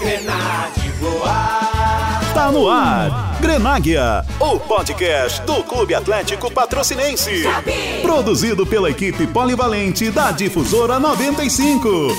Grenade voar. Tá no ar. Grenáguia, o podcast do Clube Atlético Patrocinense. Produzido pela equipe polivalente da Difusora 95.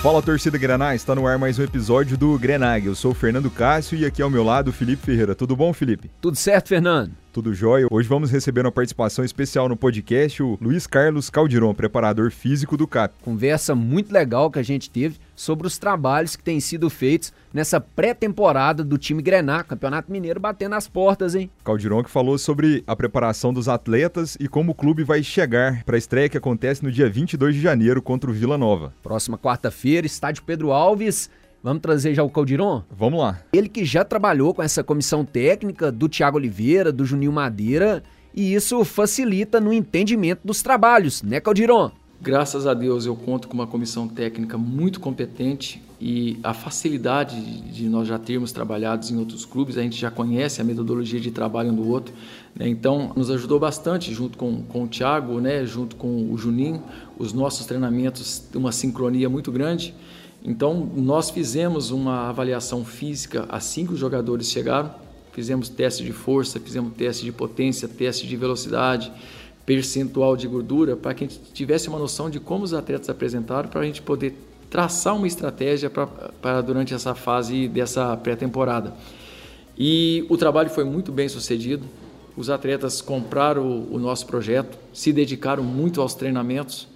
Fala torcida Grená, está no ar mais um episódio do Grenag. Eu sou o Fernando Cássio e aqui ao meu lado o Felipe Ferreira. Tudo bom, Felipe? Tudo certo, Fernando? Tudo jóia. Hoje vamos receber uma participação especial no podcast o Luiz Carlos Caldiron, preparador físico do CAP. Conversa muito legal que a gente teve sobre os trabalhos que têm sido feitos nessa pré-temporada do time Grená, Campeonato Mineiro batendo as portas, hein? Caldiron que falou sobre a preparação dos atletas e como o clube vai chegar para a estreia que acontece no dia 22 de janeiro contra o Vila Nova. Próxima quarta-feira, estádio Pedro Alves. Vamos trazer já o Caldiron? Vamos lá. Ele que já trabalhou com essa comissão técnica do Tiago Oliveira, do Juninho Madeira, e isso facilita no entendimento dos trabalhos, né, Caldiron? Graças a Deus eu conto com uma comissão técnica muito competente e a facilidade de nós já termos trabalhado em outros clubes, a gente já conhece a metodologia de trabalho um do outro, né? então nos ajudou bastante junto com, com o Thiago, né? junto com o Juninho, os nossos treinamentos uma sincronia muito grande. Então nós fizemos uma avaliação física assim que os jogadores chegaram, fizemos teste de força, fizemos teste de potência, teste de velocidade, percentual de gordura, para que a gente tivesse uma noção de como os atletas apresentaram, para a gente poder traçar uma estratégia para durante essa fase dessa pré-temporada. E o trabalho foi muito bem sucedido. Os atletas compraram o, o nosso projeto, se dedicaram muito aos treinamentos.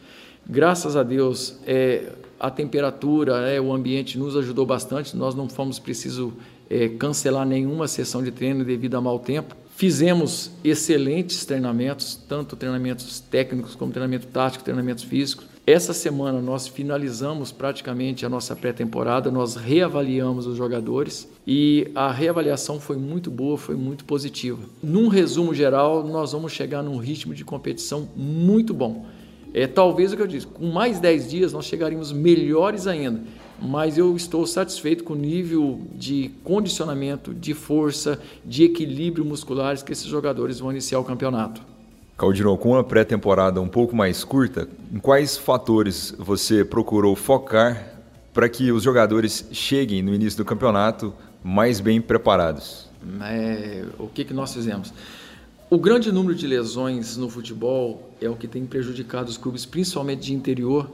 Graças a Deus, é, a temperatura, é, o ambiente nos ajudou bastante. Nós não fomos preciso é, cancelar nenhuma sessão de treino devido a mau tempo. Fizemos excelentes treinamentos, tanto treinamentos técnicos como treinamento tático, treinamentos físicos. Essa semana nós finalizamos praticamente a nossa pré-temporada, nós reavaliamos os jogadores e a reavaliação foi muito boa, foi muito positiva. Num resumo geral, nós vamos chegar num ritmo de competição muito bom. É talvez o que eu disse, com mais 10 dias nós chegaríamos melhores ainda mas eu estou satisfeito com o nível de condicionamento, de força, de equilíbrio musculares que esses jogadores vão iniciar o campeonato. Caldirão, com uma pré-temporada um pouco mais curta, em quais fatores você procurou focar para que os jogadores cheguem no início do campeonato mais bem preparados? É, o que, que nós fizemos? O grande número de lesões no futebol é o que tem prejudicado os clubes, principalmente de interior,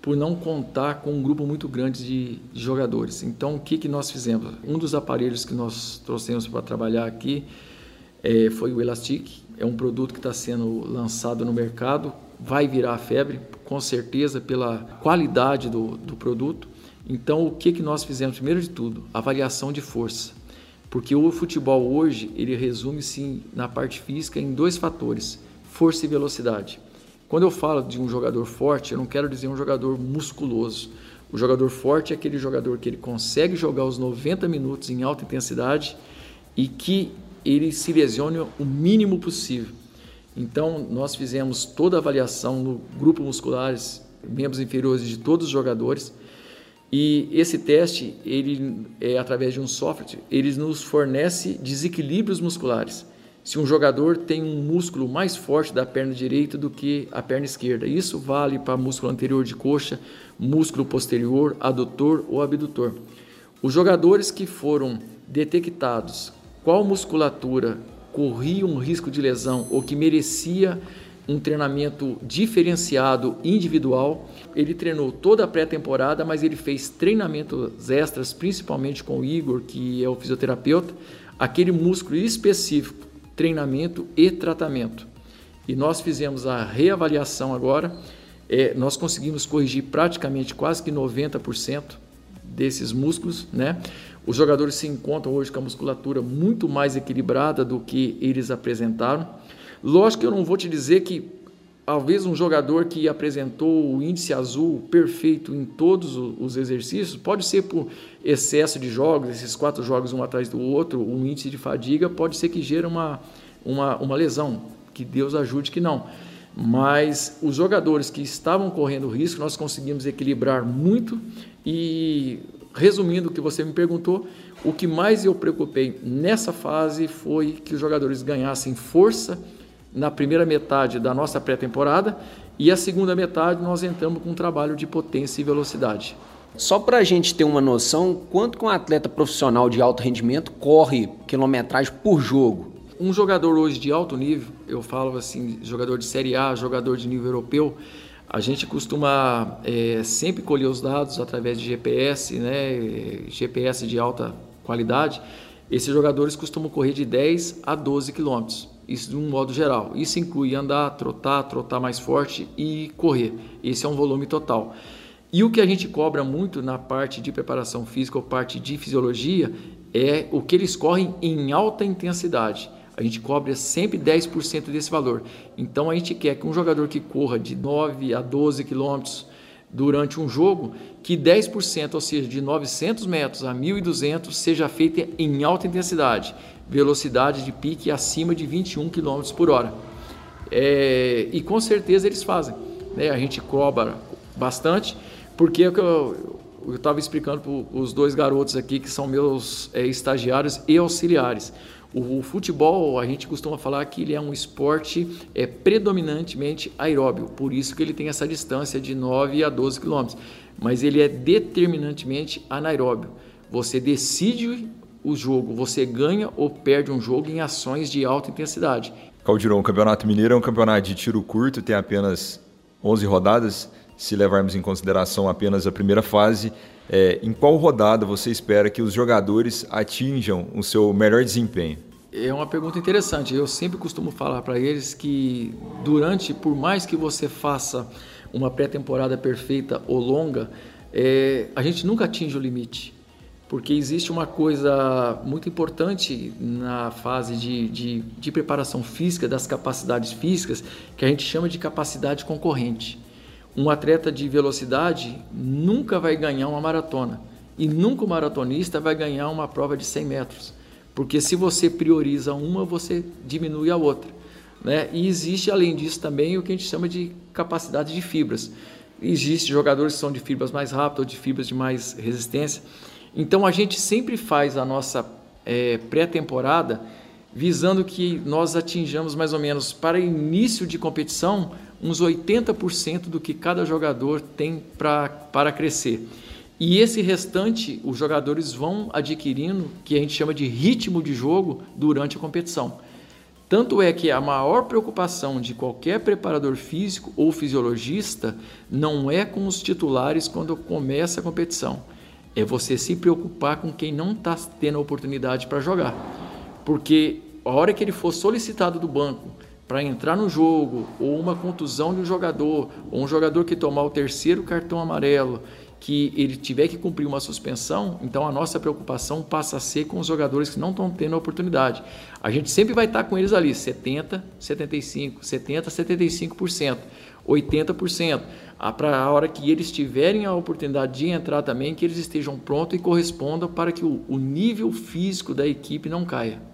por não contar com um grupo muito grande de, de jogadores. Então, o que, que nós fizemos? Um dos aparelhos que nós trouxemos para trabalhar aqui é, foi o Elastic. É um produto que está sendo lançado no mercado, vai virar febre, com certeza, pela qualidade do, do produto. Então, o que, que nós fizemos? Primeiro de tudo, avaliação de força. Porque o futebol hoje, ele resume-se na parte física em dois fatores, força e velocidade. Quando eu falo de um jogador forte, eu não quero dizer um jogador musculoso. O jogador forte é aquele jogador que ele consegue jogar os 90 minutos em alta intensidade e que ele se lesione o mínimo possível. Então, nós fizemos toda a avaliação no grupo musculares, membros inferiores de todos os jogadores, e esse teste, ele é através de um software, ele nos fornece desequilíbrios musculares se um jogador tem um músculo mais forte da perna direita do que a perna esquerda. Isso vale para músculo anterior de coxa, músculo posterior, adutor ou abdutor. Os jogadores que foram detectados qual musculatura corria um risco de lesão ou que merecia um treinamento diferenciado individual. Ele treinou toda a pré-temporada, mas ele fez treinamentos extras, principalmente com o Igor, que é o fisioterapeuta, aquele músculo específico treinamento e tratamento. E nós fizemos a reavaliação agora, é, nós conseguimos corrigir praticamente quase que 90% desses músculos, né? Os jogadores se encontram hoje com a musculatura muito mais equilibrada do que eles apresentaram. Lógico que eu não vou te dizer que talvez um jogador que apresentou o índice azul perfeito em todos os exercícios, pode ser por excesso de jogos, esses quatro jogos um atrás do outro, um índice de fadiga, pode ser que gere uma, uma, uma lesão, que Deus ajude que não. Mas os jogadores que estavam correndo risco, nós conseguimos equilibrar muito e, resumindo o que você me perguntou, o que mais eu preocupei nessa fase foi que os jogadores ganhassem força, na primeira metade da nossa pré-temporada e a segunda metade nós entramos com um trabalho de potência e velocidade. Só para a gente ter uma noção, quanto que um atleta profissional de alto rendimento corre quilometragem por jogo? Um jogador hoje de alto nível, eu falo assim, jogador de Série A, jogador de nível europeu, a gente costuma é, sempre colher os dados através de GPS, né, GPS de alta qualidade. Esses jogadores costumam correr de 10 a 12 quilômetros, isso de um modo geral. Isso inclui andar, trotar, trotar mais forte e correr. Esse é um volume total. E o que a gente cobra muito na parte de preparação física ou parte de fisiologia é o que eles correm em alta intensidade. A gente cobra sempre 10% desse valor. Então a gente quer que um jogador que corra de 9 a 12 quilômetros durante um jogo, que 10%, ou seja, de 900 metros a 1.200, seja feita em alta intensidade, velocidade de pique acima de 21 km por hora. É, e com certeza eles fazem. Né? A gente cobra bastante porque é eu estava explicando para os dois garotos aqui que são meus é, estagiários e auxiliares. O, o, futebol, a gente costuma falar que ele é um esporte é, predominantemente aeróbio, por isso que ele tem essa distância de 9 a 12 quilômetros. Mas ele é determinantemente anaeróbio. Você decide o jogo, você ganha ou perde um jogo em ações de alta intensidade. Caldirão, o Campeonato Mineiro é um campeonato de tiro curto, tem apenas 11 rodadas se levarmos em consideração apenas a primeira fase, é, em qual rodada você espera que os jogadores atinjam o seu melhor desempenho? É uma pergunta interessante. Eu sempre costumo falar para eles que durante, por mais que você faça uma pré-temporada perfeita ou longa, é, a gente nunca atinge o limite. Porque existe uma coisa muito importante na fase de, de, de preparação física, das capacidades físicas, que a gente chama de capacidade concorrente um atleta de velocidade nunca vai ganhar uma maratona e nunca o maratonista vai ganhar uma prova de 100 metros, porque se você prioriza uma, você diminui a outra. Né? E existe, além disso, também o que a gente chama de capacidade de fibras. Existem jogadores que são de fibras mais rápidas ou de fibras de mais resistência. Então a gente sempre faz a nossa é, pré-temporada visando que nós atinjamos mais ou menos para início de competição uns 80% do que cada jogador tem pra, para crescer. E esse restante os jogadores vão adquirindo, que a gente chama de ritmo de jogo durante a competição. Tanto é que a maior preocupação de qualquer preparador físico ou fisiologista não é com os titulares quando começa a competição. É você se preocupar com quem não está tendo a oportunidade para jogar. Porque a hora que ele for solicitado do banco para entrar no jogo, ou uma contusão de um jogador, ou um jogador que tomar o terceiro cartão amarelo, que ele tiver que cumprir uma suspensão, então a nossa preocupação passa a ser com os jogadores que não estão tendo a oportunidade. A gente sempre vai estar com eles ali, 70, 75, 70, 75%, 80%. Para a hora que eles tiverem a oportunidade de entrar também, que eles estejam prontos e correspondam para que o, o nível físico da equipe não caia.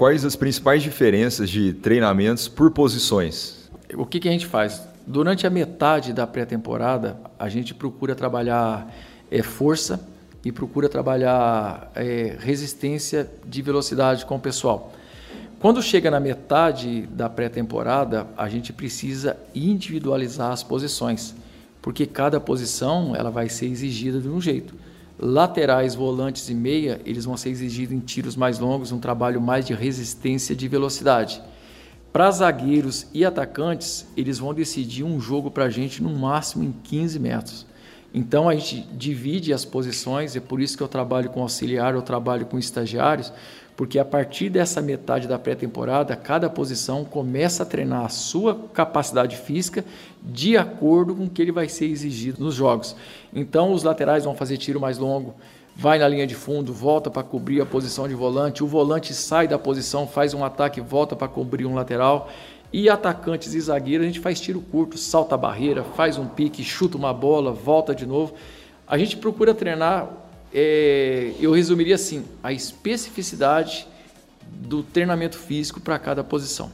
Quais as principais diferenças de treinamentos por posições? O que, que a gente faz? Durante a metade da pré-temporada, a gente procura trabalhar é, força e procura trabalhar é, resistência de velocidade com o pessoal. Quando chega na metade da pré-temporada, a gente precisa individualizar as posições, porque cada posição ela vai ser exigida de um jeito. Laterais, volantes e meia, eles vão ser exigidos em tiros mais longos, um trabalho mais de resistência de velocidade. Para zagueiros e atacantes, eles vão decidir um jogo para a gente no máximo em 15 metros. Então a gente divide as posições, é por isso que eu trabalho com auxiliar, eu trabalho com estagiários, porque a partir dessa metade da pré-temporada, cada posição começa a treinar a sua capacidade física de acordo com o que ele vai ser exigido nos jogos. Então, os laterais vão fazer tiro mais longo, vai na linha de fundo, volta para cobrir a posição de volante, o volante sai da posição, faz um ataque, volta para cobrir um lateral. E atacantes e zagueiros, a gente faz tiro curto, salta a barreira, faz um pique, chuta uma bola, volta de novo. A gente procura treinar é, eu resumiria assim: a especificidade do treinamento físico para cada posição.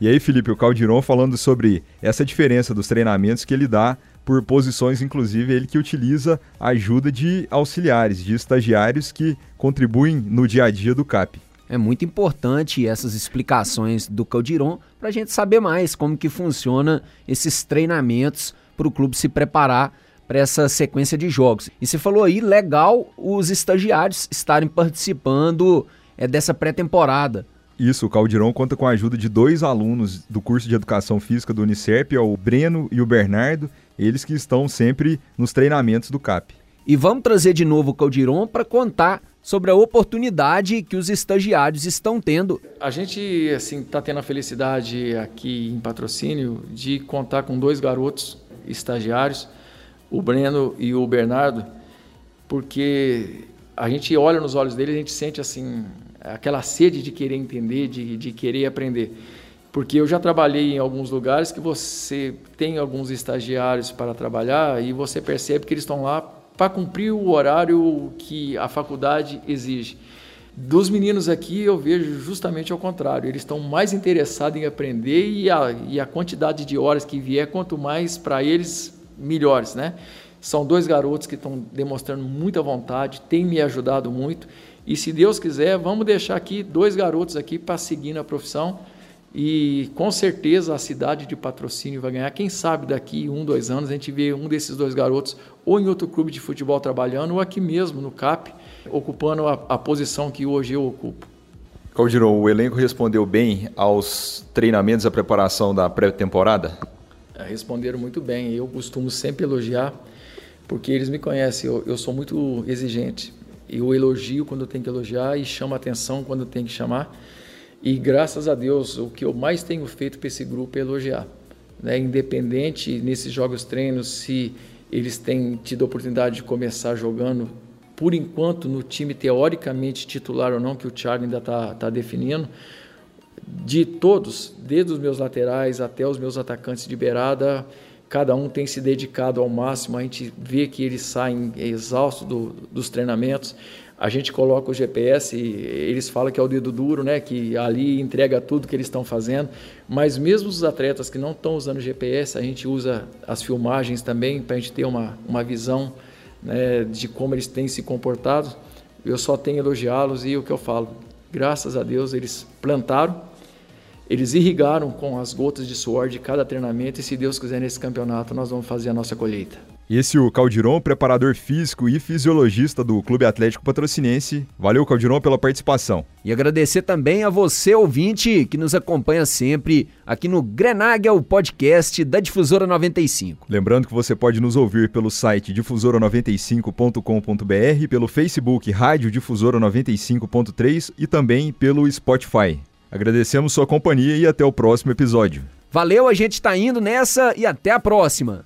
E aí, Felipe, o Caldiron falando sobre essa diferença dos treinamentos que ele dá por posições, inclusive ele que utiliza a ajuda de auxiliares, de estagiários que contribuem no dia a dia do CAP. É muito importante essas explicações do Caldiron para a gente saber mais como que funciona esses treinamentos para o clube se preparar para essa sequência de jogos. E você falou aí, legal os estagiários estarem participando é, dessa pré-temporada. Isso, o Caldirão conta com a ajuda de dois alunos do curso de Educação Física do Unicep, o Breno e o Bernardo, eles que estão sempre nos treinamentos do CAP. E vamos trazer de novo o Caldiron para contar sobre a oportunidade que os estagiários estão tendo. A gente assim está tendo a felicidade aqui em patrocínio de contar com dois garotos estagiários, o Breno e o Bernardo, porque a gente olha nos olhos deles, a gente sente assim aquela sede de querer entender, de, de querer aprender. Porque eu já trabalhei em alguns lugares que você tem alguns estagiários para trabalhar e você percebe que eles estão lá para cumprir o horário que a faculdade exige. Dos meninos aqui eu vejo justamente ao contrário, eles estão mais interessados em aprender e a, e a quantidade de horas que vier, quanto mais para eles, melhores, né? São dois garotos que estão demonstrando muita vontade, têm me ajudado muito e se Deus quiser, vamos deixar aqui dois garotos aqui para seguir na profissão e com certeza a cidade de patrocínio vai ganhar. Quem sabe daqui um, dois anos a gente vê um desses dois garotos ou em outro clube de futebol trabalhando, ou aqui mesmo no CAP, ocupando a, a posição que hoje eu ocupo. Caldirão, o elenco respondeu bem aos treinamentos, à preparação da pré-temporada? É, responderam muito bem. Eu costumo sempre elogiar, porque eles me conhecem. Eu, eu sou muito exigente. Eu elogio quando eu tenho que elogiar e chamo atenção quando eu tenho que chamar. E graças a Deus, o que eu mais tenho feito para esse grupo é elogiar. Né? Independente nesses jogos treinos, se eles têm tido a oportunidade de começar jogando, por enquanto, no time teoricamente titular ou não, que o Thiago ainda está tá definindo, de todos, desde os meus laterais até os meus atacantes de beirada, cada um tem se dedicado ao máximo. A gente vê que eles saem exaustos do, dos treinamentos a gente coloca o GPS, eles falam que é o dedo duro, né, que ali entrega tudo que eles estão fazendo, mas mesmo os atletas que não estão usando GPS, a gente usa as filmagens também para a gente ter uma, uma visão né, de como eles têm se comportado. Eu só tenho elogiá-los e o que eu falo, graças a Deus eles plantaram, eles irrigaram com as gotas de suor de cada treinamento e se Deus quiser nesse campeonato nós vamos fazer a nossa colheita. Esse é o Caldiron, preparador físico e fisiologista do Clube Atlético Patrocinense. Valeu, Caldiron, pela participação. E agradecer também a você, ouvinte, que nos acompanha sempre aqui no Grenaga, o podcast da Difusora 95. Lembrando que você pode nos ouvir pelo site difusora95.com.br, pelo Facebook Rádio Difusora 95.3 e também pelo Spotify. Agradecemos sua companhia e até o próximo episódio. Valeu, a gente está indo nessa e até a próxima.